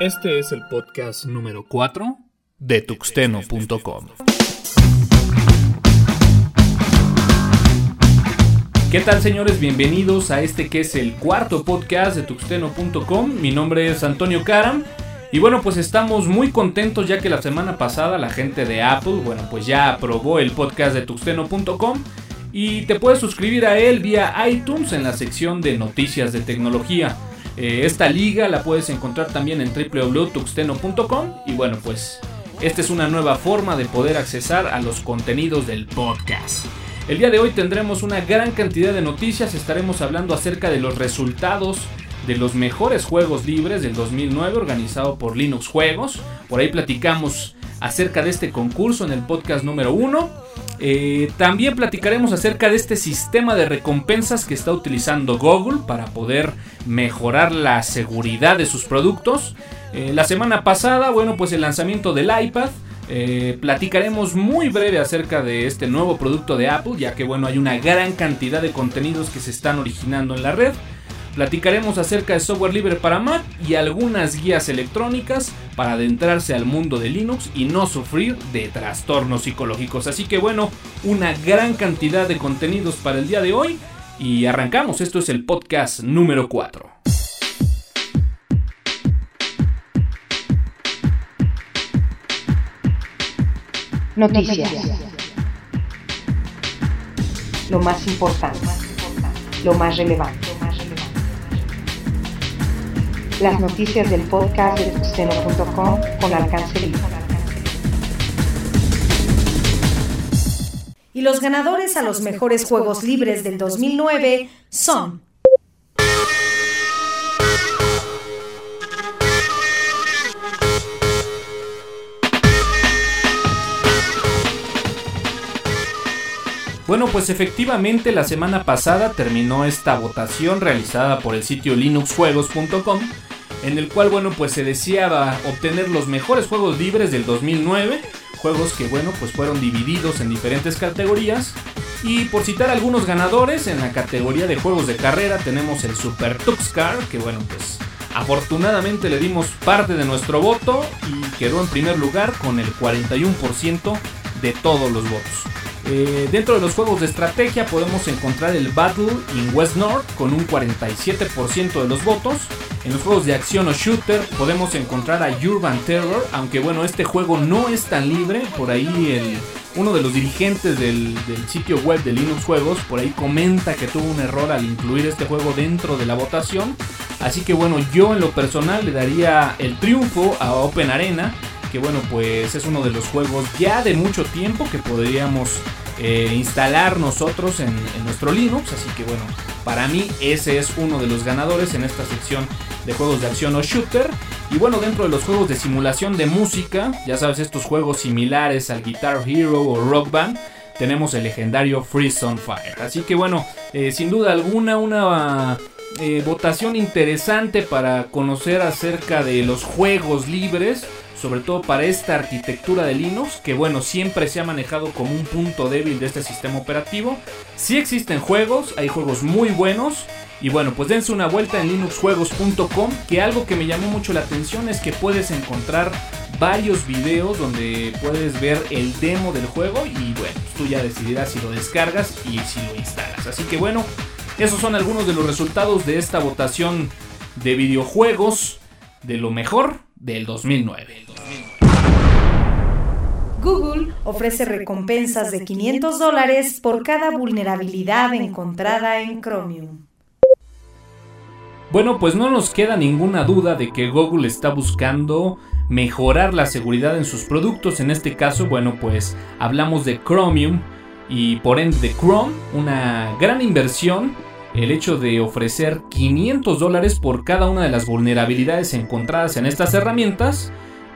Este es el podcast número 4 de tuxteno.com. ¿Qué tal señores? Bienvenidos a este que es el cuarto podcast de tuxteno.com. Mi nombre es Antonio Karam. Y bueno, pues estamos muy contentos ya que la semana pasada la gente de Apple, bueno, pues ya aprobó el podcast de tuxteno.com y te puedes suscribir a él vía iTunes en la sección de noticias de tecnología. Eh, esta liga la puedes encontrar también en www.tuxteno.com y bueno, pues esta es una nueva forma de poder accesar a los contenidos del podcast. El día de hoy tendremos una gran cantidad de noticias, estaremos hablando acerca de los resultados de los mejores juegos libres del 2009 organizado por Linux Juegos. Por ahí platicamos acerca de este concurso en el podcast número 1. Eh, también platicaremos acerca de este sistema de recompensas que está utilizando Google para poder mejorar la seguridad de sus productos. Eh, la semana pasada, bueno, pues el lanzamiento del iPad. Eh, platicaremos muy breve acerca de este nuevo producto de Apple, ya que bueno, hay una gran cantidad de contenidos que se están originando en la red. Platicaremos acerca de software libre para Mac y algunas guías electrónicas para adentrarse al mundo de Linux y no sufrir de trastornos psicológicos. Así que bueno, una gran cantidad de contenidos para el día de hoy y arrancamos. Esto es el podcast número 4. Noticias. Lo más importante. Lo más relevante. Las noticias del podcast de tuxteno.com con alcance libre. Y los ganadores a los mejores juegos libres del 2009 son Bueno, pues efectivamente la semana pasada terminó esta votación realizada por el sitio linuxjuegos.com en el cual, bueno, pues se deseaba obtener los mejores juegos libres del 2009, juegos que, bueno, pues fueron divididos en diferentes categorías. Y por citar algunos ganadores, en la categoría de juegos de carrera tenemos el Super Tuxcar, que, bueno, pues afortunadamente le dimos parte de nuestro voto y quedó en primer lugar con el 41% de todos los votos. Eh, dentro de los juegos de estrategia podemos encontrar el Battle in West North con un 47% de los votos. En los juegos de acción o shooter podemos encontrar a Urban Terror, aunque bueno, este juego no es tan libre. Por ahí el, uno de los dirigentes del, sitio web de Linux Juegos por ahí comenta que tuvo un error al incluir este juego dentro de la votación. Así que bueno, yo en lo personal le daría el triunfo a Open Arena que bueno, pues es uno de los juegos ya de mucho tiempo que podríamos eh, instalar nosotros en, nuestro Linux. Así que bueno, para mí ese es uno de los ganadores en esta sección de juegos de acción o shooter. Y bueno, dentro de los juegos de simulación de música, ya sabes, estos juegos similares al Guitar Hero o Rock Band, tenemos el legendario Freeze on Fire. Así que bueno, eh, sin duda alguna, una eh, votación interesante para conocer acerca de los juegos libres sobre todo para esta arquitectura de Linux, que bueno, siempre se ha manejado como un punto débil de este sistema operativo. Sí existen juegos, hay juegos muy buenos, y bueno, pues dense una vuelta en linuxjuegos.com, que algo que me llamó mucho la atención es que puedes encontrar varios videos donde puedes ver el demo del juego y bueno, tú ya decidirás si lo descargas y si lo instalas. Así que bueno, esos son algunos de los resultados de esta votación de videojuegos de lo mejor del 2009. Google ofrece recompensas de 500 dólares por cada vulnerabilidad encontrada en Chromium. Bueno, pues no nos queda ninguna duda de que Google está buscando mejorar la seguridad en sus productos. En este caso, bueno, pues hablamos de Chromium y por ende de Chrome, una gran inversión. El hecho de ofrecer 500 dólares por cada una de las vulnerabilidades encontradas en estas herramientas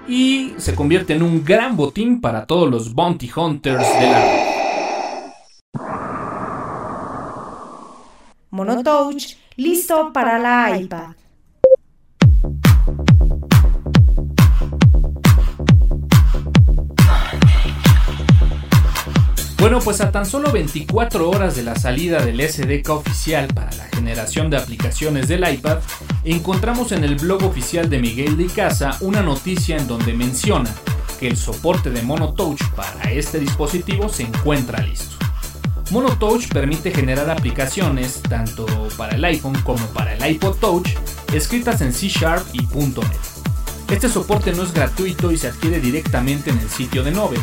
y se convierte en un gran botín para todos los bounty hunters de la. Monotouch listo para la iPad. Bueno, pues a tan solo 24 horas de la salida del SDK oficial para la generación de aplicaciones del iPad, encontramos en el blog oficial de Miguel de Casa una noticia en donde menciona que el soporte de MonoTouch para este dispositivo se encuentra listo. MonoTouch permite generar aplicaciones tanto para el iPhone como para el iPod Touch escritas en C Sharp y .NET. Este soporte no es gratuito y se adquiere directamente en el sitio de Nove,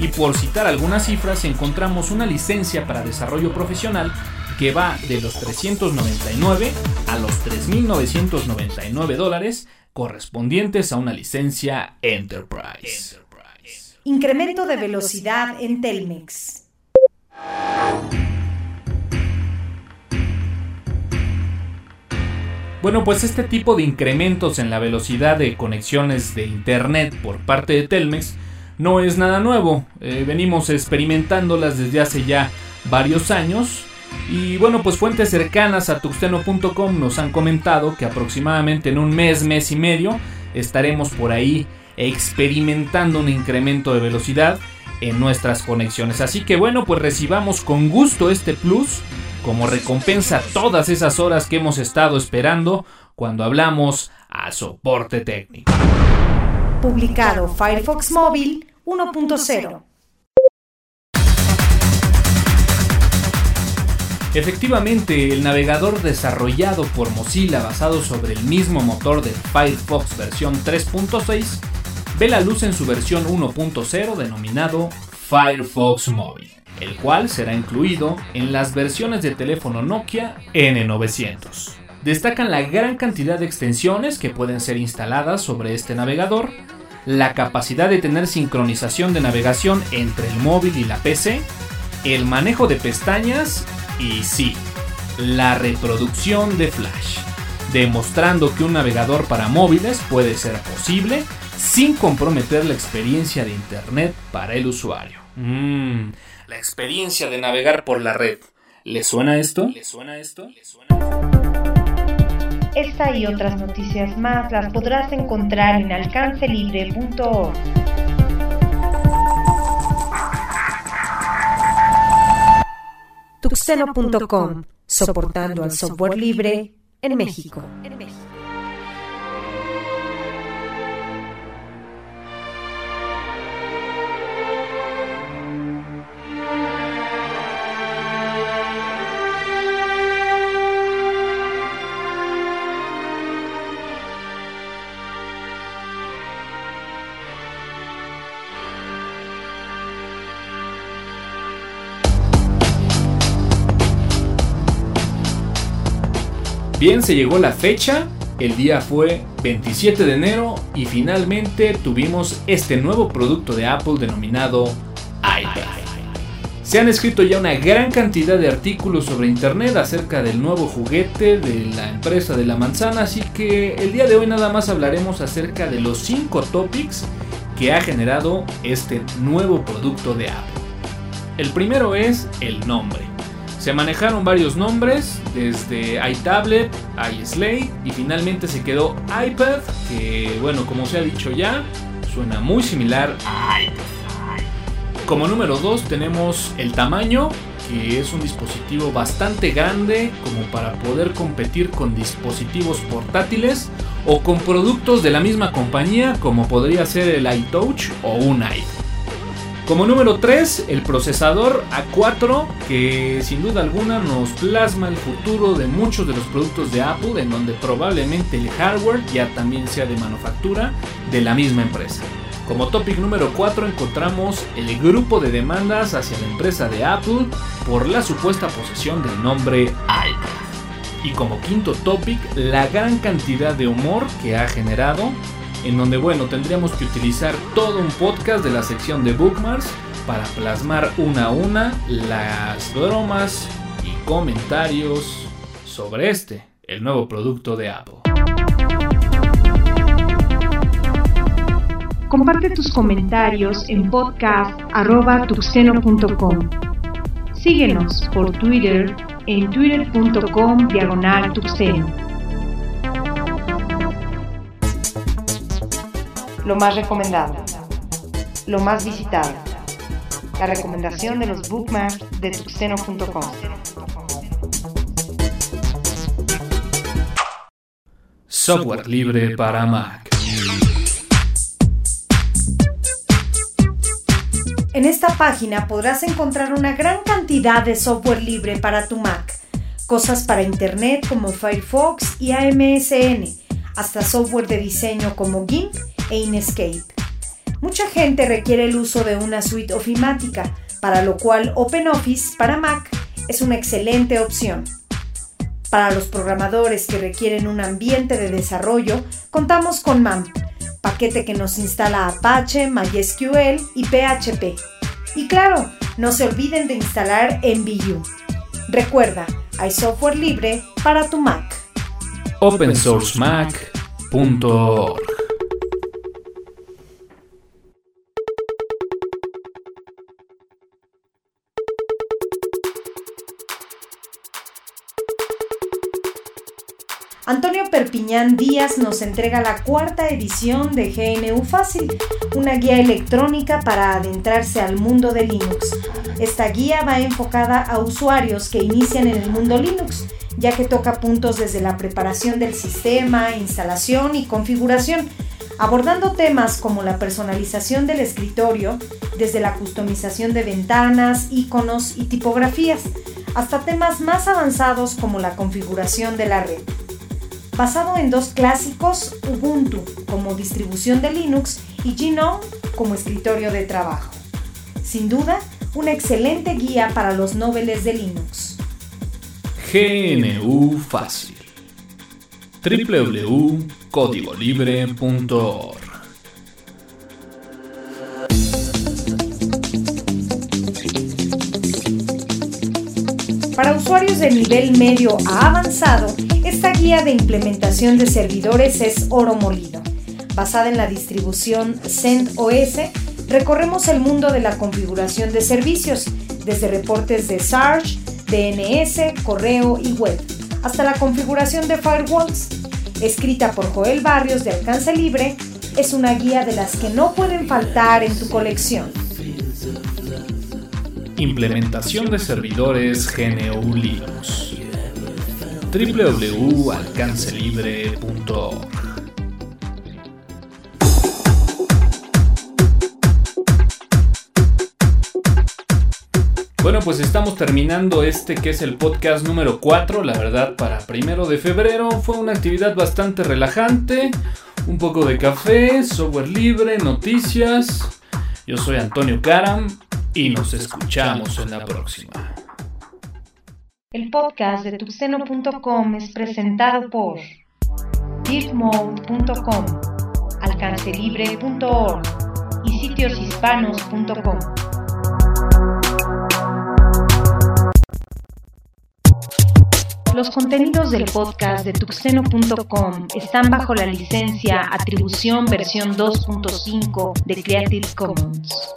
y por citar algunas cifras encontramos una licencia para desarrollo profesional que va de los 399 a los 3.999 dólares correspondientes a una licencia Enterprise. Incremento de velocidad en Telmex. Bueno, pues este tipo de incrementos en la velocidad de conexiones de Internet por parte de Telmex no es nada nuevo. Eh, venimos experimentándolas desde hace ya varios años. Y bueno, pues fuentes cercanas a tuxteno.com nos han comentado que aproximadamente en un mes, mes y medio, estaremos por ahí experimentando un incremento de velocidad en nuestras conexiones. Así que bueno, pues recibamos con gusto este plus como recompensa todas esas horas que hemos estado esperando cuando hablamos a soporte técnico. Publicado Firefox Móvil 1.0. Efectivamente, el navegador desarrollado por Mozilla basado sobre el mismo motor de Firefox versión 3.6 ve la luz en su versión 1.0 denominado Firefox Móvil, el cual será incluido en las versiones de teléfono Nokia N900. Destacan la gran cantidad de extensiones que pueden ser instaladas sobre este navegador, la capacidad de tener sincronización de navegación entre el móvil y la PC, el manejo de pestañas y sí, la reproducción de Flash, demostrando que un navegador para móviles puede ser posible sin comprometer la experiencia de Internet para el usuario. Mmm, la experiencia de navegar por la red. ¿Le suena esto? ¿Le suena esto? ¿Le suena esto? Esta y otras noticias más las podrás encontrar en alcancelibre.org. Tuxeno.com, soportando al software libre en México. Bien, se llegó la fecha, el día fue 27 de enero y finalmente tuvimos este nuevo producto de Apple denominado iPad. Se han escrito ya una gran cantidad de artículos sobre internet acerca del nuevo juguete de la empresa de la manzana, así que el día de hoy nada más hablaremos acerca de los 5 topics que ha generado este nuevo producto de Apple. El primero es el nombre. Se manejaron varios nombres, desde iTablet, iSlate y finalmente se quedó iPad, que bueno, como se ha dicho ya, suena muy similar a iPad. Como número 2 tenemos el tamaño, que es un dispositivo bastante grande como para poder competir con dispositivos portátiles o con productos de la misma compañía como podría ser el iTouch o un iPhone. Como número 3, el procesador A4, que sin duda alguna nos plasma el futuro de muchos de los productos de Apple, en donde probablemente el hardware ya también sea de manufactura de la misma empresa. Como topic número 4 encontramos el grupo de demandas hacia la empresa de Apple por la supuesta posesión del nombre iPad. Y como quinto topic, la gran cantidad de humor que ha generado en donde bueno, tendríamos que utilizar todo un podcast de la sección de bookmarks para plasmar una a una las bromas y comentarios sobre este, el nuevo producto de Apple. Comparte tus comentarios en podcast.tuxeno.com. Síguenos por Twitter en twitter.com diagonal tuxeno. Lo más recomendado, lo más visitado, la recomendación de los bookmarks de tuxeno.com. Software libre para Mac. En esta página podrás encontrar una gran cantidad de software libre para tu Mac, cosas para Internet como Firefox y AMSN, hasta software de diseño como GIMP e Inkscape. Mucha gente requiere el uso de una suite ofimática, para lo cual OpenOffice para Mac es una excelente opción. Para los programadores que requieren un ambiente de desarrollo, contamos con MAMP, paquete que nos instala Apache, MySQL y PHP. Y claro, no se olviden de instalar MVU. Recuerda, hay software libre para tu Mac. Perpiñán Díaz nos entrega la cuarta edición de GNU Fácil, una guía electrónica para adentrarse al mundo de Linux. Esta guía va enfocada a usuarios que inician en el mundo Linux, ya que toca puntos desde la preparación del sistema, instalación y configuración, abordando temas como la personalización del escritorio, desde la customización de ventanas, iconos y tipografías, hasta temas más avanzados como la configuración de la red basado en dos clásicos, Ubuntu como distribución de Linux y GNOME como escritorio de trabajo. Sin duda, una excelente guía para los noveles de Linux. GNU Fácil www.códigolibre.org Para usuarios de nivel medio a avanzado, esta guía de implementación de servidores es oro molido. Basada en la distribución CentOS, recorremos el mundo de la configuración de servicios, desde reportes de Sarge, DNS, correo y web, hasta la configuración de firewalls. Escrita por Joel Barrios de alcance libre, es una guía de las que no pueden faltar en tu colección. Implementación de servidores GNU Linux www.alcancelibre.org Bueno, pues estamos terminando este que es el podcast número 4. La verdad, para primero de febrero fue una actividad bastante relajante. Un poco de café, software libre, noticias. Yo soy Antonio Karam y nos escuchamos en la próxima. El podcast de tuxeno.com es presentado por dirtmode.com, alcancelibre.org y sitioshispanos.com. Los contenidos del podcast de tuxeno.com están bajo la licencia Atribución versión 2.5 de Creative Commons.